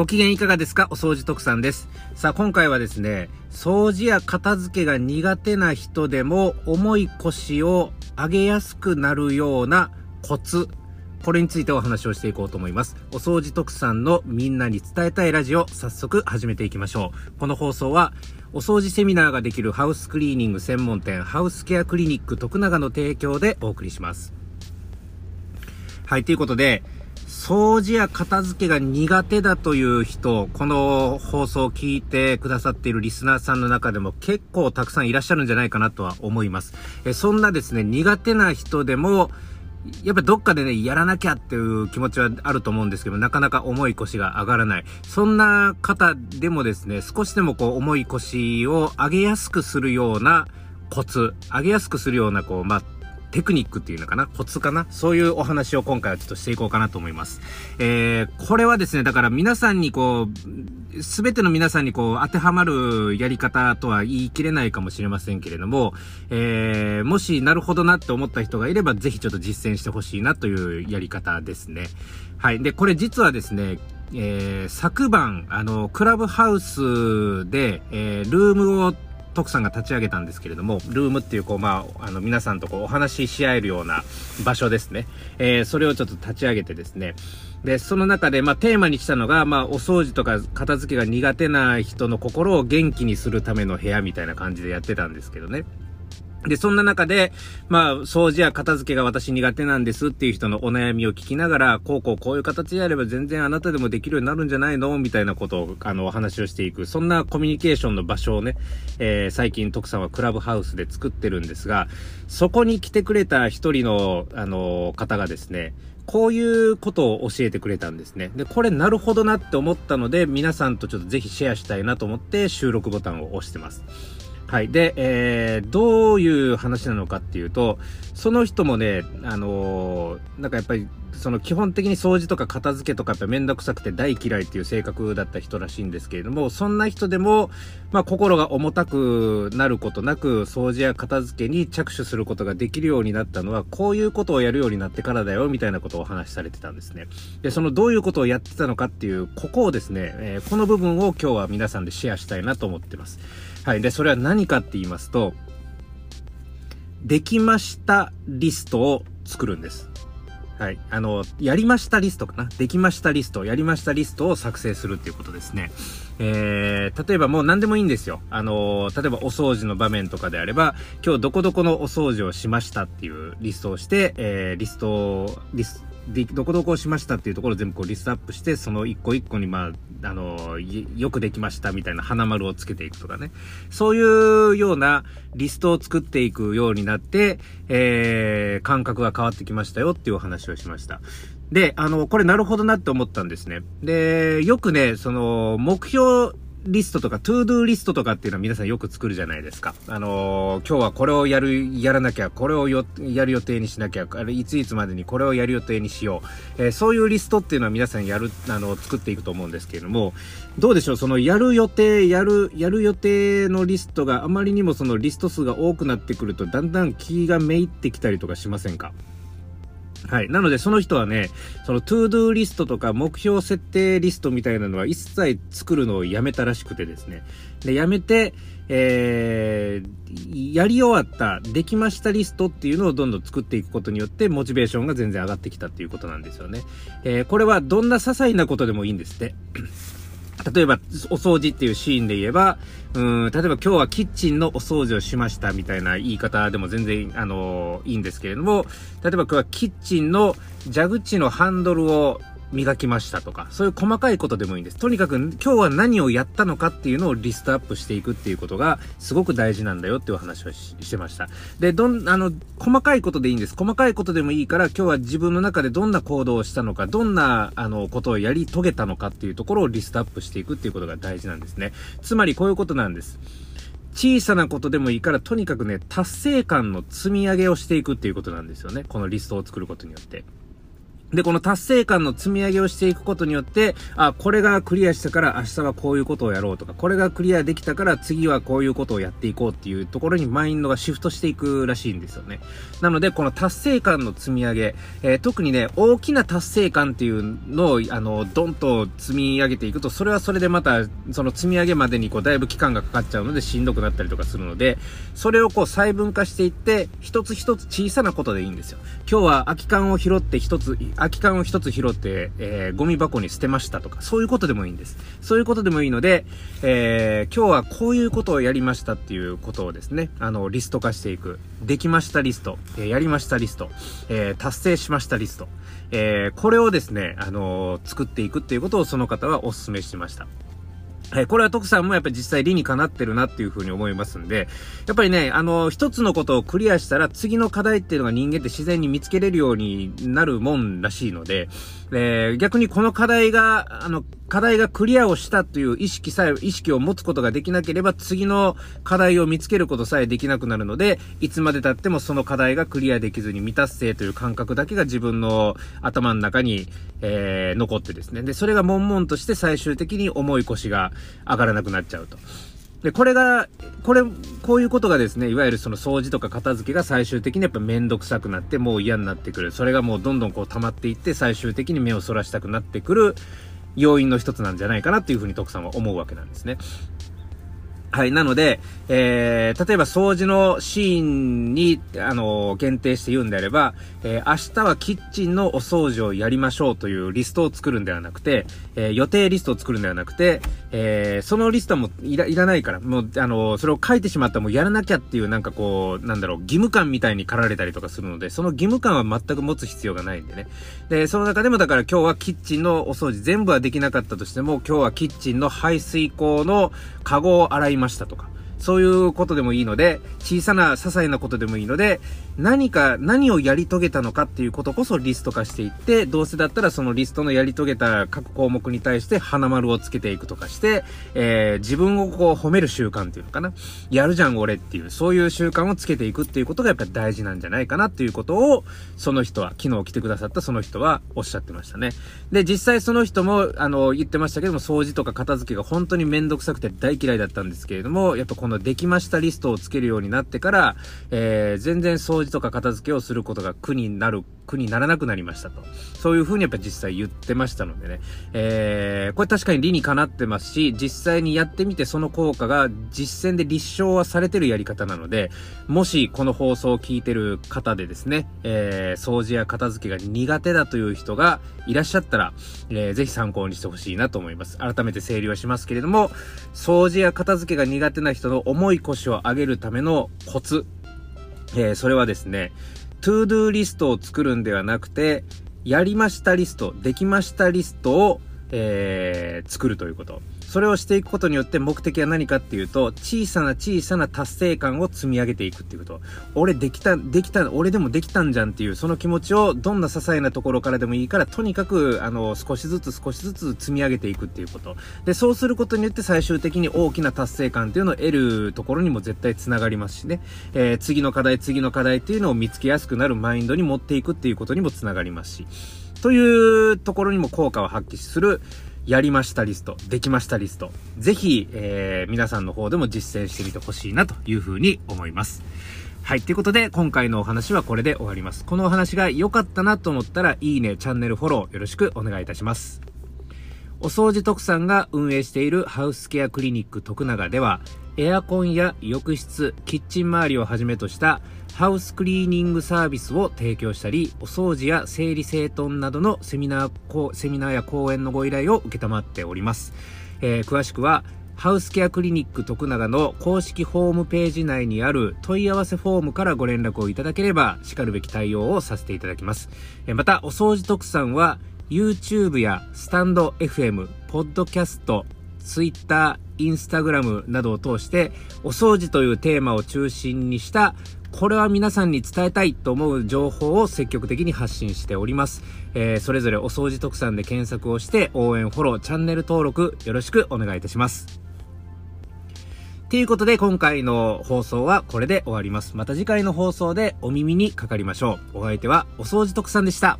ご機嫌いかがですか？お掃除特産です。さあ、今回はですね、掃除や片付けが苦手な人でも重い腰を上げやすくなるようなコツ、これについてお話をしていこうと思います。お掃除特産のみんなに伝えたいラジオ、早速始めていきましょう。この放送は、お掃除セミナーができるハウスクリーニング専門店、ハウスケアクリニック徳永の提供でお送りします。はい、ということで、掃除や片付けが苦手だという人、この放送を聞いてくださっているリスナーさんの中でも結構たくさんいらっしゃるんじゃないかなとは思います。えそんなですね、苦手な人でも、やっぱどっかでね、やらなきゃっていう気持ちはあると思うんですけど、なかなか重い腰が上がらない。そんな方でもですね、少しでもこう重い腰を上げやすくするようなコツ、上げやすくするようなこう、まあ、テクニックっていうのかな？コツかな？そういうお話を今回はちょっとしていこうかなと思います。えー、これはですね、だから皆さんにこう、すべての皆さんにこう、当てはまるやり方とは言い切れないかもしれませんけれども、えー、もしなるほどなって思った人がいれば、ぜひちょっと実践してほしいなというやり方ですね。はい。で、これ実はですね、えー、昨晩、あの、クラブハウスで、えー、ルームを徳さんが立ち上げたんですけれども、ルームっていう、こう、まあ、あの、皆さんとこう、お話しし合えるような場所ですね。えー、それをちょっと立ち上げてですね。で、その中で、まあ、テーマにしたのが、まあ、お掃除とか片付けが苦手な人の心を元気にするための部屋みたいな感じでやってたんですけどね。で、そんな中で、まあ、掃除や片付けが私苦手なんですっていう人のお悩みを聞きながら、こうこうこういう形でやれば全然あなたでもできるようになるんじゃないの？みたいなことを、あの、お話をしていく。そんなコミュニケーションの場所をね、えー、最近徳さんはクラブハウスで作ってるんですが、そこに来てくれた一人の、あの、方がですね、こういうことを教えてくれたんですね。で、これなるほどなって思ったので、皆さんとちょっとぜひシェアしたいなと思って収録ボタンを押してます。はい。で、えー、どういう話なのかっていうと、その人もね、あのー、なんかやっぱり、その基本的に掃除とか片付けとかやっぱめんどくさくて大嫌いっていう性格だった人らしいんですけれども、そんな人でも、まあ心が重たくなることなく、掃除や片付けに着手することができるようになったのは、こういうことをやるようになってからだよ、みたいなことをお話しされてたんですね。で、そのどういうことをやってたのかっていう、ここをですね、えー、この部分を今日は皆さんでシェアしたいなと思ってます。はい。で、それは何かって言いますと、できましたリストを作るんです。はい。あの、やりましたリストかな？できましたリスト、やりましたリストを作成するっていうことですね。えー、例えばもう何でもいいんですよ。あの、例えばお掃除の場面とかであれば、今日どこどこのお掃除をしましたっていうリストをして、えー、リスト、リス、どこどこしましたっていうところを全部こうリストアップして、その一個一個にまあ、あの、よくできましたみたいな花丸をつけていくとかね。そういうようなリストを作っていくようになって、えー、感覚が変わってきましたよっていうお話をしました。で、あの、これなるほどなって思ったんですね。で、よくね、その、目標リストとか、 ToDo リストとかっていうのは皆さんよく作るじゃないですか。あのー、今日はこれをやる、やらなきゃ、これを、やる予定にしなきゃ、あれ、いついつまでにこれをやる予定にしよう。えー、そういうリストっていうのは皆さんやる、あの、作っていくと思うんですけれども、どうでしょうそのやる予定、やる、やる予定のリストがあまりにもそのリスト数が多くなってくると、だんだん気がめいってきたりとかしませんか？はい。なので、その人はね、その、 ToDo リストとか目標設定リストみたいなのは一切作るのをやめたらしくてですね。で、やめて、えー、やり終わった、できましたリストっていうのをどんどん作っていくことによって、モチベーションが全然上がってきたっていうことなんですよね。えー、これはどんな些細なことでもいいんですって。例えば、お掃除っていうシーンで言えば、うん、例えば今日はキッチンのお掃除をしましたみたいな言い方でも全然、あのー、いいんですけれども、例えば今日はキッチンの蛇口のハンドルを磨きましたとか、そういう細かいことでもいいんです。とにかく今日は何をやったのかっていうのをリストアップしていくっていうことがすごく大事なんだよっていう話をしてました。で、どん、あの、細かいことでいいんです。細かいことでもいいから今日は自分の中でどんな行動をしたのか、どんな、あの、ことをやり遂げたのかっていうところをリストアップしていくっていうことが大事なんですね。つまりこういうことなんです。小さなことでもいいから、とにかくね、達成感の積み上げをしていくっていうことなんですよね。このリストを作ることによって。で、この達成感の積み上げをしていくことによって、あ、これがクリアしたから明日はこういうことをやろうとか、これがクリアできたから次はこういうことをやっていこうっていうところにマインドがシフトしていくらしいんですよね。なので、この達成感の積み上げ、えー、特にね、大きな達成感っていうのを、あの、ドンと積み上げていくと、それはそれでまた、その積み上げまでにこう、だいぶ期間がかかっちゃうのでしんどくなったりとかするので、それをこう、細分化していって、一つ一つ小さなことでいいんですよ。今日は空き缶を拾って一つ、空き缶を一つ拾って、えー、ゴミ箱に捨てましたとか、そういうことでもいいんです。そういうことでもいいので、えー、今日はこういうことをやりましたっていうことをですね、あの、リスト化していく。できましたリスト、えー、やりましたリスト、えー、達成しましたリスト、えー、これをですね、あのー、作っていくっていうことをその方はお勧めしました。はい、これは徳さんもやっぱり実際理にかなってるなっていうふうに思いますんで、やっぱりね、あの、一つのことをクリアしたら次の課題っていうのが人間って自然に見つけれるようになるもんらしいので、えー、逆にこの課題が、あの、課題がクリアをしたという意識さえ、意識を持つことができなければ次の課題を見つけることさえできなくなるので、いつまで経ってもその課題がクリアできずに未達成という感覚だけが自分の頭の中に、えー、残ってですね。で、それが悶々として最終的に重い腰が上がらなくなっちゃうと。で、これが、これ、こういうことがですね、いわゆるその掃除とか片付けが最終的にやっぱめんどくさくなってもう嫌になってくる。それがもうどんどんこう溜まっていって最終的に目をそらしたくなってくる要因の一つなんじゃないかなっていうふうに徳さんは思うわけなんですね。はい。なので、えー、例えば掃除のシーンに、あのー、限定して言うんであれば、えー、明日はキッチンのお掃除をやりましょうというリストを作るんではなくて、えー、予定リストを作るんではなくて、えー、そのリストもいらいらないから、もう、あのー、それを書いてしまったらもうやらなきゃっていうなんかこう、なんだろう、義務感みたいに駆られたりとかするので、その義務感は全く持つ必要がないんでね。で、その中でもだから今日はキッチンのお掃除全部はできなかったとしても、今日はキッチンの排水口のカゴを洗いましたとか。そういうことでもいいので、小さな些細なことでもいいので、何か、何をやり遂げたのかっていうことこそリスト化していって、どうせだったらそのリストのやり遂げた各項目に対して花丸をつけていくとかして、えー、自分をこう褒める習慣っていうのかな。やるじゃん俺っていう、そういう習慣をつけていくっていうことがやっぱり大事なんじゃないかなっていうことを、その人は、昨日来てくださったその人はおっしゃってましたね。で、実際その人も、あの、言ってましたけども、掃除とか片付けが本当にめんどくさくて大嫌いだったんですけれども、やっぱこのできましたリストをつけるようになってから、えー、全然掃除とか片付けをすることが苦になる、苦にならなくなりましたと。そういう風にやっぱ実際言ってましたのでね。えー、これ確かに理にかなってますし、実際にやってみてその効果が実践で立証はされてるやり方なので、もしこの放送を聞いてる方でですね、えー、掃除や片付けが苦手だという人がいらっしゃったら、えー、ぜひ参考にしてほしいなと思います。改めて整理はしますけれども、掃除や片付けが苦手な人の重い腰を上げるためのコツ、えー、それはですね、 ToDo リストを作るんではなくて、やりましたリスト、できましたリストを、えー、作るということ。それをしていくことによって目的は何かっていうと、小さな小さな達成感を積み上げていくっていうこと。俺できた、できた、俺でもできたんじゃんっていう、その気持ちをどんな些細なところからでもいいから、とにかく、あの、少しずつ少しずつ積み上げていくっていうこと。で、そうすることによって最終的に大きな達成感っていうのを得るところにも絶対繋がりますしね。えー、次の課題、次の課題っていうのを見つけやすくなるマインドに持っていくっていうことにも繋がりますし。というところにも効果を発揮する、やりましたリスト、できましたリスト、ぜひ、えー、皆さんの方でも実践してみてほしいなというふうに思います。はい。ということで、今回のお話はこれで終わります。このお話が良かったなと思ったら、いいね、チャンネルフォローよろしくお願いいたします。お掃除特産が運営しているハウスケアクリニック徳永では、エアコンや浴室、キッチン周りをはじめとしたハウスクリーニングサービスを提供したり、お掃除や整理整頓などのセミナー、セミナーや講演のご依頼を受けたまっております。えー、詳しくは、ハウスケアクリニック徳永の公式ホームページ内にある問い合わせフォームからご連絡をいただければ、しかるべき対応をさせていただきます。えまた、お掃除特産は、YouTube やスタンド FM、ポッドキャスト、Twitter、Instagram などを通して、お掃除というテーマを中心にしたこれは皆さんに伝えたいと思う情報を積極的に発信しております。えー、それぞれお掃除特産で検索をして応援、フォロー、チャンネル登録よろしくお願いいたします。ということで今回の放送はこれで終わります。また次回の放送でお耳にかかりましょう。お相手はお掃除特産でした。